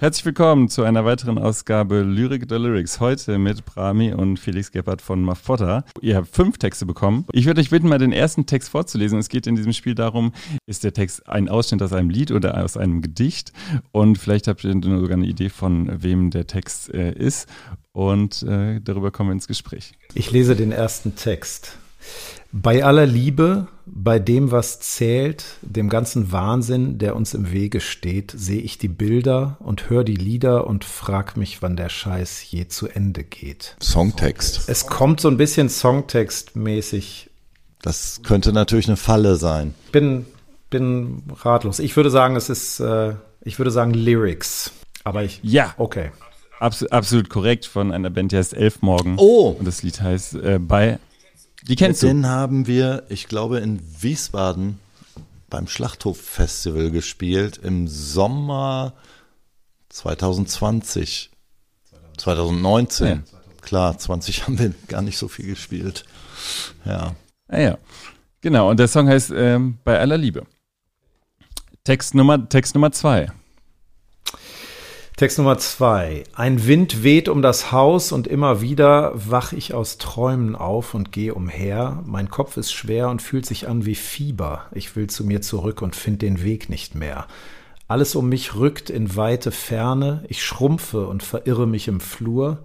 Herzlich willkommen zu einer weiteren Ausgabe Lyrik der Lyrics. Heute mit Brami und Felix Gebhardt von Mafotta. Ihr habt fünf Texte bekommen. Ich würde euch bitten, mal den ersten Text vorzulesen. Es geht in diesem Spiel darum, ist der Text ein Ausschnitt aus einem Lied oder aus einem Gedicht? Und vielleicht habt ihr sogar eine Idee von wem der Text äh, ist. Und äh, darüber kommen wir ins Gespräch. Ich lese den ersten Text. Bei aller Liebe, bei dem, was zählt, dem ganzen Wahnsinn, der uns im Wege steht, sehe ich die Bilder und höre die Lieder und frag mich, wann der Scheiß je zu Ende geht. Songtext. Es kommt so ein bisschen Songtext-mäßig. Das könnte natürlich eine Falle sein. Bin, bin ratlos. Ich würde sagen, es ist, äh, ich würde sagen Lyrics. Aber ich. Ja. Okay. Abs absolut korrekt von einer Band, die heißt Elf Morgen. Oh. Und das Lied heißt äh, bei die kennst Den du? haben wir, ich glaube, in Wiesbaden beim Schlachthof-Festival gespielt im Sommer 2020. 2019. Ja. Klar, 20 haben wir gar nicht so viel gespielt. Ja. Ah ja. Genau, und der Song heißt ähm, Bei aller Liebe. Text Nummer, Text Nummer zwei. Text Nummer zwei. Ein Wind weht um das Haus und immer wieder wach ich aus Träumen auf und gehe umher. Mein Kopf ist schwer und fühlt sich an wie Fieber. Ich will zu mir zurück und find den Weg nicht mehr. Alles um mich rückt in weite Ferne. Ich schrumpfe und verirre mich im Flur.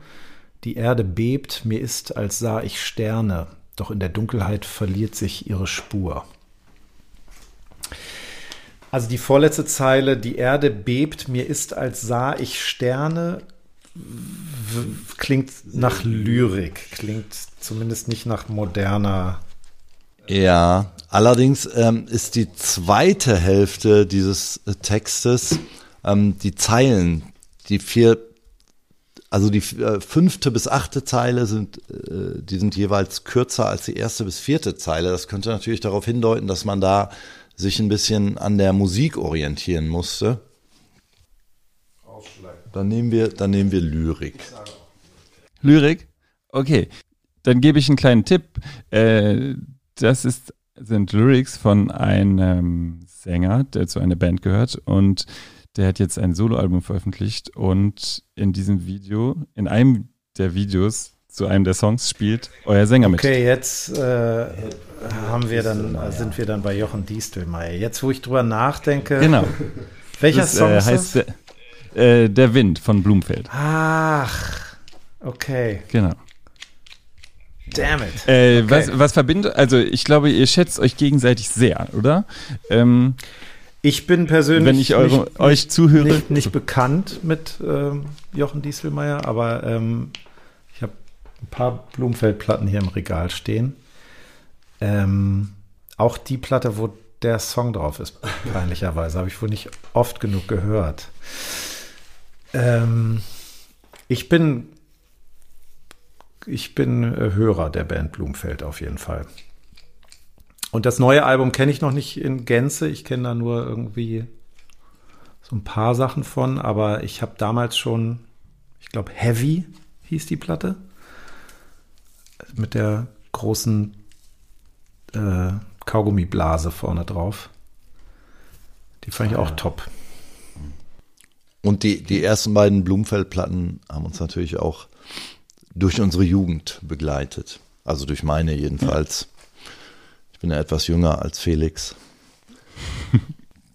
Die Erde bebt, mir ist, als sah ich Sterne. Doch in der Dunkelheit verliert sich ihre Spur. Also die vorletzte Zeile, die Erde bebt, mir ist, als sah ich Sterne, klingt nach Lyrik, klingt zumindest nicht nach moderner. Ja, allerdings ähm, ist die zweite Hälfte dieses Textes, ähm, die Zeilen, die vier, also die äh, fünfte bis achte Zeile sind, äh, die sind jeweils kürzer als die erste bis vierte Zeile. Das könnte natürlich darauf hindeuten, dass man da sich ein bisschen an der Musik orientieren musste. Dann nehmen wir, dann nehmen wir Lyrik. Lyrik? Okay. Dann gebe ich einen kleinen Tipp. Äh, das ist, sind Lyrics von einem Sänger, der zu einer Band gehört und der hat jetzt ein Soloalbum veröffentlicht und in diesem Video, in einem der Videos zu einem der Songs spielt euer Sänger mit. Okay, jetzt äh, haben wir dann, äh, sind wir dann bei Jochen Diestelmeier. Jetzt, wo ich drüber nachdenke, Genau. welcher Das Song äh, ist heißt das? der, äh, der Wind von Blumfeld. Ach, okay. Genau. Damn it. Äh, Okay. was, was verbindet, also ich glaube, ihr schätzt euch gegenseitig sehr, oder? Ähm, Ich bin persönlich wenn ich eure, nicht, euch zuhöre. nicht, nicht bekannt mit ähm, Jochen Dieselmeier, aber ähm, ein paar Blumenfeld-Platten hier im Regal stehen. Ähm, auch die Platte, wo der Song drauf ist, peinlicherweise, habe ich wohl nicht oft genug gehört. Ähm, ich bin ich bin äh, Hörer der Band Blumfeld auf jeden Fall. Und das neue Album kenne ich noch nicht in Gänze. Ich kenne da nur irgendwie so ein paar Sachen von, aber ich habe damals schon, ich glaube, Heavy hieß die Platte. Mit der großen äh, Kaugummiblase vorne drauf. Die fand ich auch top. Und die, die ersten beiden Blumfeld-Platten haben uns natürlich auch durch unsere Jugend begleitet. Also durch meine jedenfalls. Ich bin ja etwas jünger als Felix.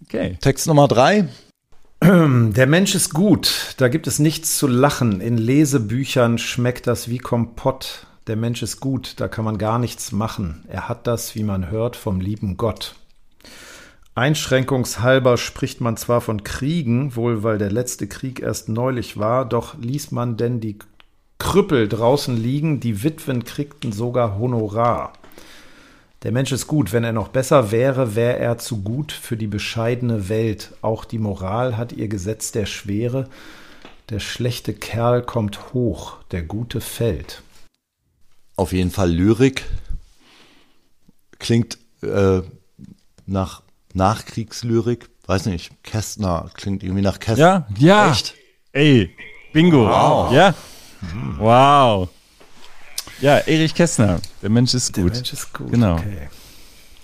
Okay. Text Nummer drei. Der Mensch ist gut, da gibt es nichts zu lachen. In Lesebüchern schmeckt das wie Kompott. Der Mensch ist gut, da kann man gar nichts machen. Er hat das, wie man hört, vom lieben Gott. Einschränkungshalber spricht man zwar von Kriegen, wohl weil der letzte Krieg erst neulich war, doch ließ man denn die Krüppel draußen liegen, die Witwen kriegten sogar Honorar. Der Mensch ist gut, wenn er noch besser wäre, wäre er zu gut für die bescheidene Welt. Auch die Moral hat ihr Gesetz der Schwere. Der schlechte Kerl kommt hoch, der gute fällt. Auf jeden Fall Lyrik. Klingt äh, nach Nachkriegslyrik. Weiß nicht, Kästner klingt irgendwie nach Kästner. Ja, ja. Echt? Ey, Bingo. Wow. Ja. Wow. Ja, Erich Kästner. Der Mensch ist Der gut. Mensch ist gut. Genau. Okay.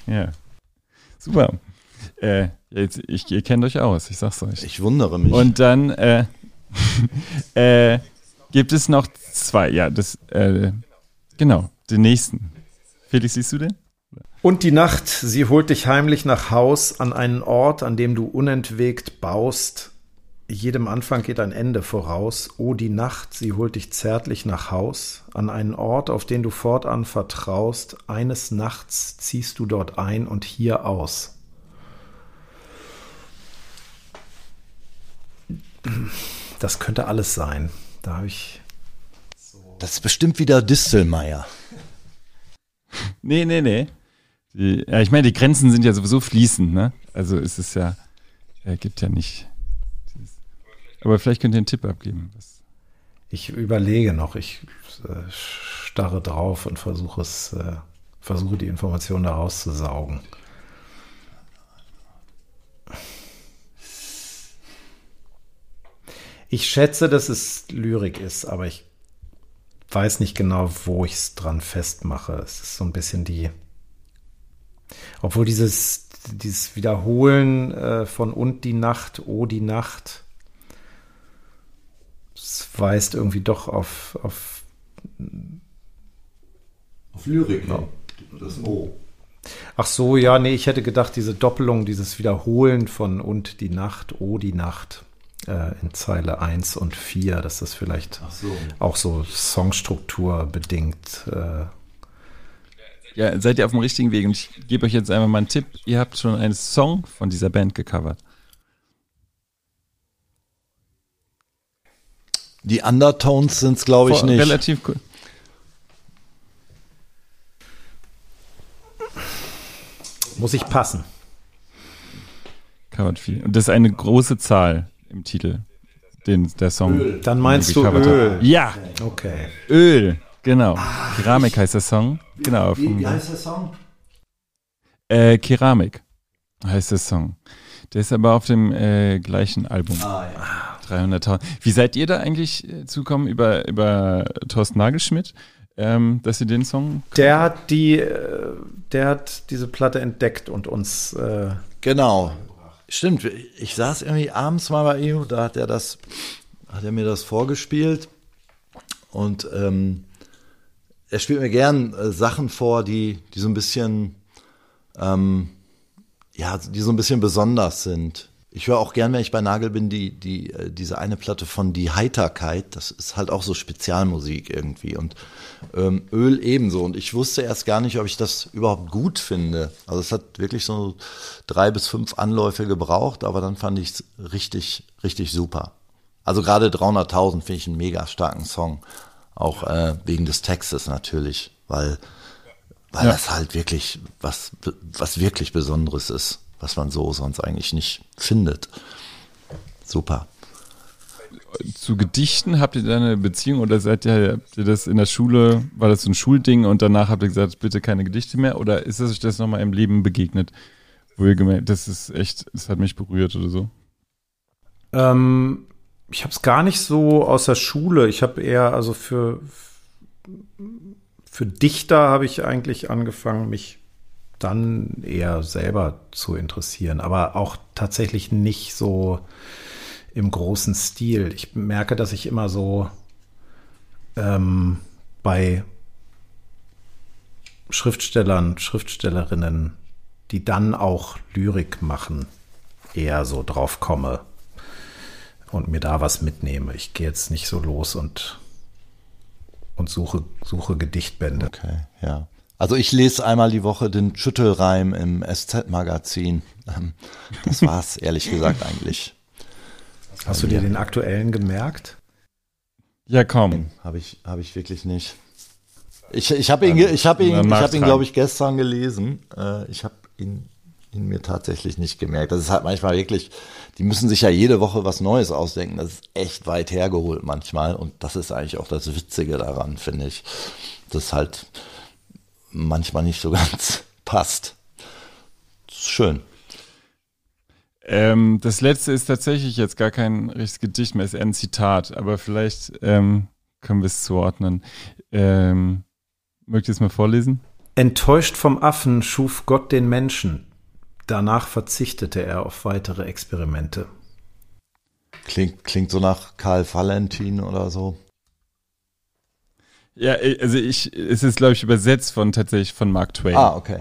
Ja. Super. Äh, jetzt, ich, ihr kennt euch aus, ich sag's euch. Ich wundere mich. Und dann, äh, äh, gibt es noch zwei? Ja, das, äh, genau, den nächsten. Felix, siehst du den? Und die Nacht, sie holt dich heimlich nach Haus an einen Ort, an dem du unentwegt baust. Jedem Anfang geht ein Ende voraus. O die Nacht, sie holt dich zärtlich nach Haus, an einen Ort, auf den du fortan vertraust. Eines Nachts ziehst du dort ein und hier aus. Das könnte alles sein. Da habe ich. Das ist bestimmt wieder Distelmeier. Nee, nee, nee. Die, ja, ich meine, die Grenzen sind ja sowieso fließend, ne? Also ist es ja, äh, gibt ja nicht. Aber vielleicht könnt ihr einen Tipp abgeben. Was. Ich überlege noch, ich äh, starre drauf und versuche es, äh, versuche die Information da rauszusaugen. Ich schätze, dass es Lyrik ist, aber ich weiß nicht genau, wo ich es dran festmache. Es ist so ein bisschen die obwohl dieses, dieses Wiederholen äh, von und die Nacht, oh die Nacht, es weist irgendwie doch auf, auf, auf Lyrik, ne? Das O. Ach so, ja, nee, ich hätte gedacht, diese Doppelung, dieses Wiederholen von und die Nacht, oh die Nacht äh, in Zeile 1 und 4, dass das vielleicht so. auch so Songstruktur bedingt äh, ja, seid ihr auf dem richtigen Weg. Und ich gebe euch jetzt einmal mal einen Tipp. Ihr habt schon einen Song von dieser Band gecovert. Die Undertones sind es, glaube ich, nicht. Relativ cool. Muss ich passen. Covert viel. Und das ist eine große Zahl im Titel, den der Song. Öl. Dann meinst du Öl. Hat. Ja. Okay. Öl. Genau. Ah, Keramik heißt der Song. Genau. Wie, wie heißt der Song? Äh, Keramik heißt der Song. Der ist aber auf dem äh, gleichen Album. Ah, ja. 300.000. Wie seid ihr da eigentlich äh, zukommen über, über Thorsten Nagelschmidt, ähm, dass ihr den Song. Der hat die, äh, der hat diese Platte entdeckt und uns. Äh, genau. Stimmt. Ich saß irgendwie abends mal bei ihm, da hat er das, hat er mir das vorgespielt. Und ähm, er spielt mir gern äh, Sachen vor, die, die so ein bisschen, ähm, ja, die so ein bisschen besonders sind. Ich höre auch gern, wenn ich bei Nagel bin, die, die, äh, diese eine Platte von Die Heiterkeit. Das ist halt auch so Spezialmusik irgendwie. Und ähm, Öl ebenso. Und ich wusste erst gar nicht, ob ich das überhaupt gut finde. Also es hat wirklich so drei bis fünf Anläufe gebraucht, aber dann fand ich es richtig, richtig super. Also gerade 300.000 finde ich einen mega starken Song. Auch äh, wegen des Textes natürlich, weil, weil ja. das halt wirklich was, was wirklich Besonderes ist, was man so sonst eigentlich nicht findet. Super. Zu Gedichten habt ihr da eine Beziehung oder seid ihr, habt ihr das in der Schule, war das so ein Schulding und danach habt ihr gesagt, bitte keine Gedichte mehr oder ist das euch das nochmal im Leben begegnet, wo ihr gemerkt, das ist echt, das hat mich berührt oder so? Ähm, ich habe es gar nicht so aus der Schule. Ich habe eher, also für, für Dichter habe ich eigentlich angefangen, mich dann eher selber zu interessieren, aber auch tatsächlich nicht so im großen Stil. Ich merke, dass ich immer so ähm, bei Schriftstellern, Schriftstellerinnen, die dann auch Lyrik machen, eher so drauf komme und mir da was mitnehme. Ich gehe jetzt nicht so los und, und suche, suche Gedichtbände. Okay, ja. Also ich lese einmal die Woche den Schüttelreim im SZ-Magazin. Ähm, das war's, ehrlich gesagt, eigentlich. Hast du dir den aktuellen gemerkt? Ja, kaum. Habe ich, hab ich wirklich nicht. Ich, ich habe ihn, ich hab ihn, ich hab ihn glaube ich, gestern gelesen. Äh, ich habe ihn ihn mir tatsächlich nicht gemerkt. Das ist halt manchmal wirklich, die müssen sich ja jede Woche was Neues ausdenken. Das ist echt weit hergeholt manchmal. Und das ist eigentlich auch das Witzige daran, finde ich. Das halt manchmal nicht so ganz passt. Das ist schön. Ähm, das letzte ist tatsächlich jetzt gar kein richtiges Gedicht mehr, ist eher ein Zitat, aber vielleicht ähm, können wir es zuordnen. Ähm, mögt ihr es mal vorlesen? Enttäuscht vom Affen schuf Gott den Menschen. Danach verzichtete er auf weitere Experimente. Klingt, klingt so nach Karl Valentin oder so. Ja, also ich, es ist, glaube ich, übersetzt von tatsächlich von Mark Twain. Ah, okay.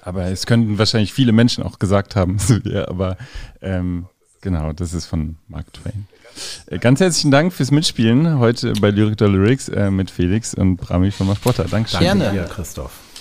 Aber es könnten wahrscheinlich viele Menschen auch gesagt haben. ja, aber ähm, genau, das ist von Mark Twain. Äh, ganz herzlichen Dank fürs Mitspielen heute bei Lyric Lyrics äh, mit Felix und Brami von Masporta. Dankeschön. Danke Gerne. dir, Christoph.